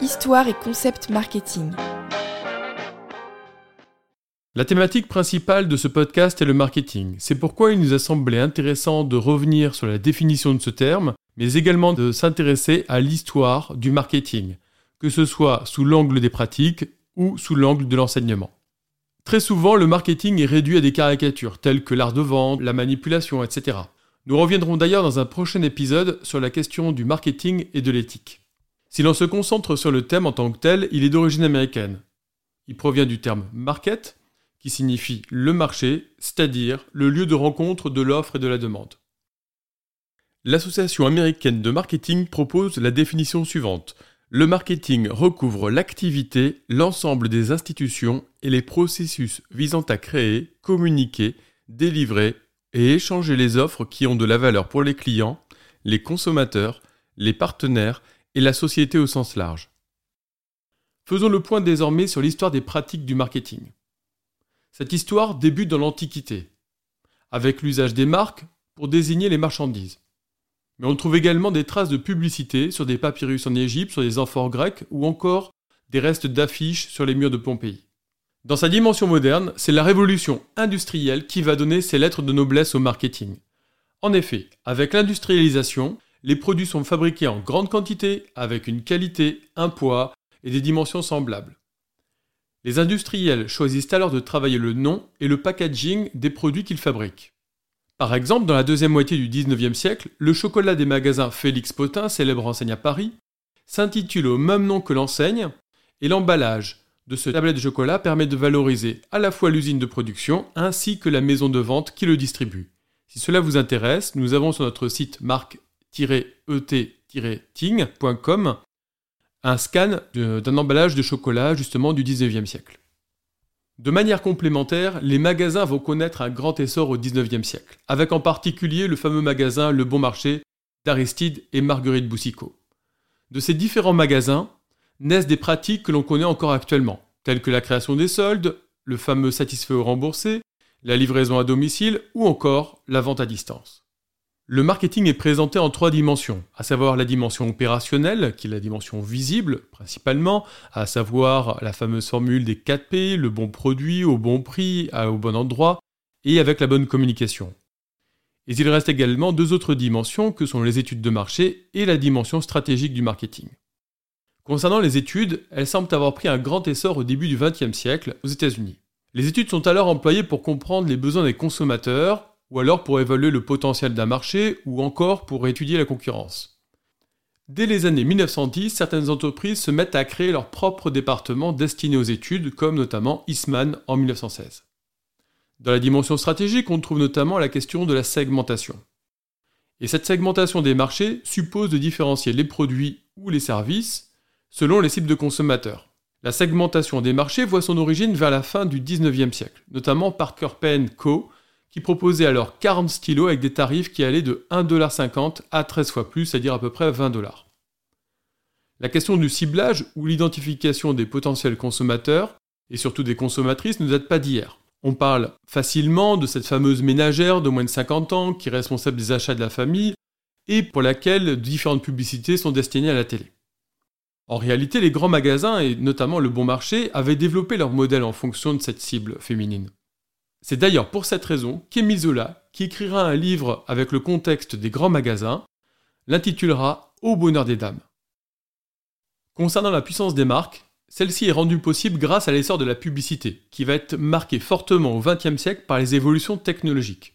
Histoire et concept marketing. La thématique principale de ce podcast est le marketing. C'est pourquoi il nous a semblé intéressant de revenir sur la définition de ce terme, mais également de s'intéresser à l'histoire du marketing, que ce soit sous l'angle des pratiques ou sous l'angle de l'enseignement. Très souvent, le marketing est réduit à des caricatures telles que l'art de vente, la manipulation, etc. Nous reviendrons d'ailleurs dans un prochain épisode sur la question du marketing et de l'éthique. Si l'on se concentre sur le thème en tant que tel, il est d'origine américaine. Il provient du terme market, qui signifie le marché, c'est-à-dire le lieu de rencontre de l'offre et de la demande. L'Association américaine de marketing propose la définition suivante. Le marketing recouvre l'activité, l'ensemble des institutions et les processus visant à créer, communiquer, délivrer et échanger les offres qui ont de la valeur pour les clients, les consommateurs, les partenaires et la société au sens large. Faisons le point désormais sur l'histoire des pratiques du marketing. Cette histoire débute dans l'Antiquité, avec l'usage des marques pour désigner les marchandises. Mais on trouve également des traces de publicité sur des papyrus en Égypte, sur des amphores grecs ou encore des restes d'affiches sur les murs de Pompéi. Dans sa dimension moderne, c'est la révolution industrielle qui va donner ses lettres de noblesse au marketing. En effet, avec l'industrialisation, les produits sont fabriqués en grande quantité, avec une qualité, un poids et des dimensions semblables. Les industriels choisissent alors de travailler le nom et le packaging des produits qu'ils fabriquent. Par exemple, dans la deuxième moitié du XIXe siècle, le chocolat des magasins Félix Potin, célèbre enseigne à Paris, s'intitule au même nom que l'enseigne, et l'emballage de ce tablette de chocolat permet de valoriser à la fois l'usine de production ainsi que la maison de vente qui le distribue. Si cela vous intéresse, nous avons sur notre site un scan d'un emballage de chocolat justement du XIXe siècle. De manière complémentaire, les magasins vont connaître un grand essor au XIXe siècle, avec en particulier le fameux magasin Le Bon Marché d'Aristide et Marguerite Boussicot. De ces différents magasins naissent des pratiques que l'on connaît encore actuellement, telles que la création des soldes, le fameux satisfait ou remboursé, la livraison à domicile ou encore la vente à distance. Le marketing est présenté en trois dimensions, à savoir la dimension opérationnelle, qui est la dimension visible principalement, à savoir la fameuse formule des 4 P, le bon produit au bon prix, au bon endroit, et avec la bonne communication. Et il reste également deux autres dimensions que sont les études de marché et la dimension stratégique du marketing. Concernant les études, elles semblent avoir pris un grand essor au début du XXe siècle aux États-Unis. Les études sont alors employées pour comprendre les besoins des consommateurs, ou alors pour évaluer le potentiel d'un marché, ou encore pour étudier la concurrence. Dès les années 1910, certaines entreprises se mettent à créer leur propre département destiné aux études, comme notamment Eastman en 1916. Dans la dimension stratégique, on trouve notamment la question de la segmentation. Et cette segmentation des marchés suppose de différencier les produits ou les services selon les cibles de consommateurs. La segmentation des marchés voit son origine vers la fin du 19e siècle, notamment Parker Pen Co qui proposait alors 40 stylos avec des tarifs qui allaient de 1,50$ à 13 fois plus, c'est-à-dire à peu près 20$. La question du ciblage ou l'identification des potentiels consommateurs, et surtout des consommatrices, ne date pas d'hier. On parle facilement de cette fameuse ménagère de moins de 50 ans qui est responsable des achats de la famille et pour laquelle différentes publicités sont destinées à la télé. En réalité, les grands magasins, et notamment le bon marché, avaient développé leur modèle en fonction de cette cible féminine. C'est d'ailleurs pour cette raison qu'Émile Zola, qui écrira un livre avec le contexte des grands magasins, l'intitulera Au bonheur des dames. Concernant la puissance des marques, celle-ci est rendue possible grâce à l'essor de la publicité, qui va être marquée fortement au XXe siècle par les évolutions technologiques.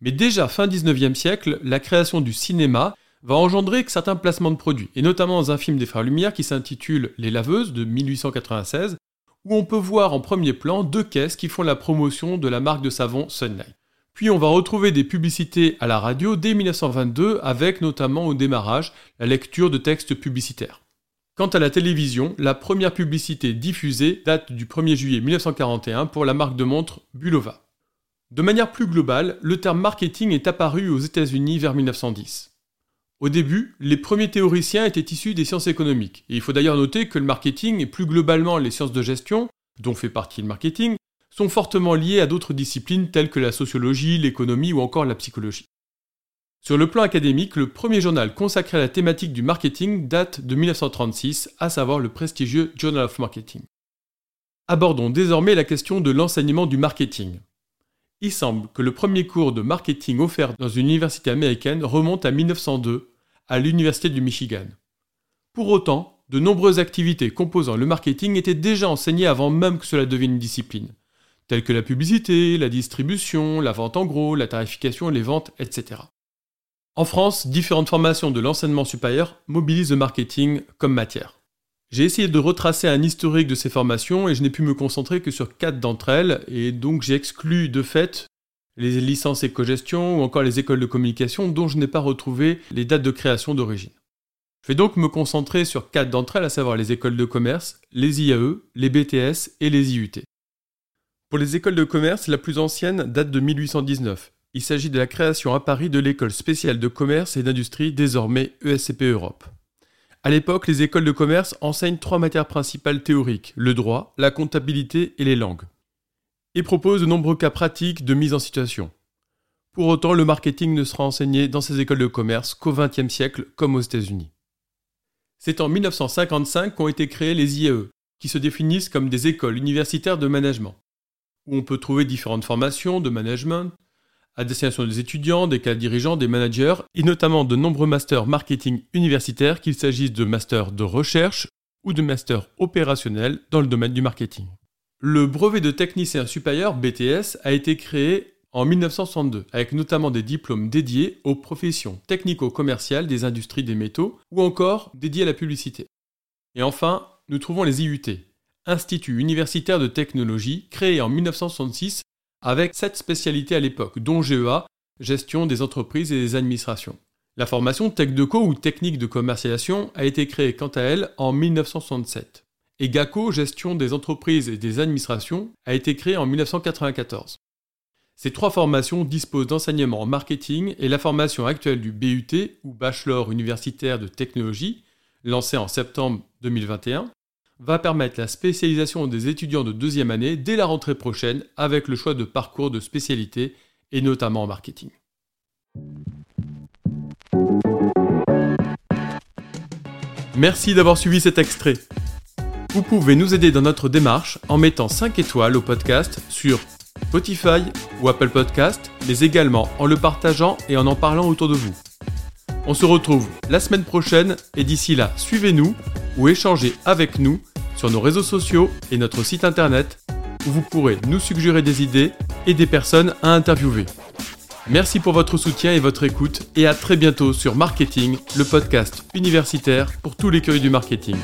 Mais déjà fin XIXe siècle, la création du cinéma va engendrer certains placements de produits, et notamment dans un film des Frères Lumière qui s'intitule Les Laveuses de 1896, où on peut voir en premier plan deux caisses qui font la promotion de la marque de savon Sunlight. Puis on va retrouver des publicités à la radio dès 1922 avec notamment au démarrage la lecture de textes publicitaires. Quant à la télévision, la première publicité diffusée date du 1er juillet 1941 pour la marque de montre Bulova. De manière plus globale, le terme marketing est apparu aux États-Unis vers 1910. Au début, les premiers théoriciens étaient issus des sciences économiques. Et il faut d'ailleurs noter que le marketing et plus globalement les sciences de gestion, dont fait partie le marketing, sont fortement liés à d'autres disciplines telles que la sociologie, l'économie ou encore la psychologie. Sur le plan académique, le premier journal consacré à la thématique du marketing date de 1936, à savoir le prestigieux Journal of Marketing. Abordons désormais la question de l'enseignement du marketing. Il semble que le premier cours de marketing offert dans une université américaine remonte à 1902, à l'Université du Michigan. Pour autant, de nombreuses activités composant le marketing étaient déjà enseignées avant même que cela devienne une discipline, telles que la publicité, la distribution, la vente en gros, la tarification, les ventes, etc. En France, différentes formations de l'enseignement supérieur mobilisent le marketing comme matière. J'ai essayé de retracer un historique de ces formations et je n'ai pu me concentrer que sur quatre d'entre elles, et donc j'ai exclu de fait les licences éco-gestion ou encore les écoles de communication dont je n'ai pas retrouvé les dates de création d'origine. Je vais donc me concentrer sur quatre d'entre elles, à savoir les écoles de commerce, les IAE, les BTS et les IUT. Pour les écoles de commerce, la plus ancienne date de 1819 il s'agit de la création à Paris de l'école spéciale de commerce et d'industrie, désormais ESCP Europe. À l'époque, les écoles de commerce enseignent trois matières principales théoriques, le droit, la comptabilité et les langues, et proposent de nombreux cas pratiques de mise en situation. Pour autant, le marketing ne sera enseigné dans ces écoles de commerce qu'au XXe siècle, comme aux États-Unis. C'est en 1955 qu'ont été créées les IAE, qui se définissent comme des écoles universitaires de management, où on peut trouver différentes formations de management, à destination des étudiants, des cadres dirigeants, des managers, et notamment de nombreux masters marketing universitaires, qu'il s'agisse de masters de recherche ou de masters opérationnels dans le domaine du marketing. Le brevet de technicien supérieur BTS a été créé en 1962, avec notamment des diplômes dédiés aux professions technico-commerciales des industries des métaux ou encore dédiés à la publicité. Et enfin, nous trouvons les IUT, Institut universitaire de technologie, créé en 1966 avec sept spécialités à l'époque, dont GEA, gestion des entreprises et des administrations. La formation TechDeco ou technique de commercialisation a été créée quant à elle en 1967. Et GACO, gestion des entreprises et des administrations, a été créée en 1994. Ces trois formations disposent d'enseignements en marketing et la formation actuelle du BUT ou Bachelor universitaire de technologie, lancée en septembre 2021, va permettre la spécialisation des étudiants de deuxième année dès la rentrée prochaine avec le choix de parcours de spécialité et notamment en marketing. Merci d'avoir suivi cet extrait. Vous pouvez nous aider dans notre démarche en mettant 5 étoiles au podcast sur Spotify ou Apple Podcast, mais également en le partageant et en en parlant autour de vous. On se retrouve la semaine prochaine et d'ici là, suivez-nous ou échanger avec nous sur nos réseaux sociaux et notre site internet où vous pourrez nous suggérer des idées et des personnes à interviewer. Merci pour votre soutien et votre écoute et à très bientôt sur Marketing, le podcast universitaire pour tous les curieux du marketing.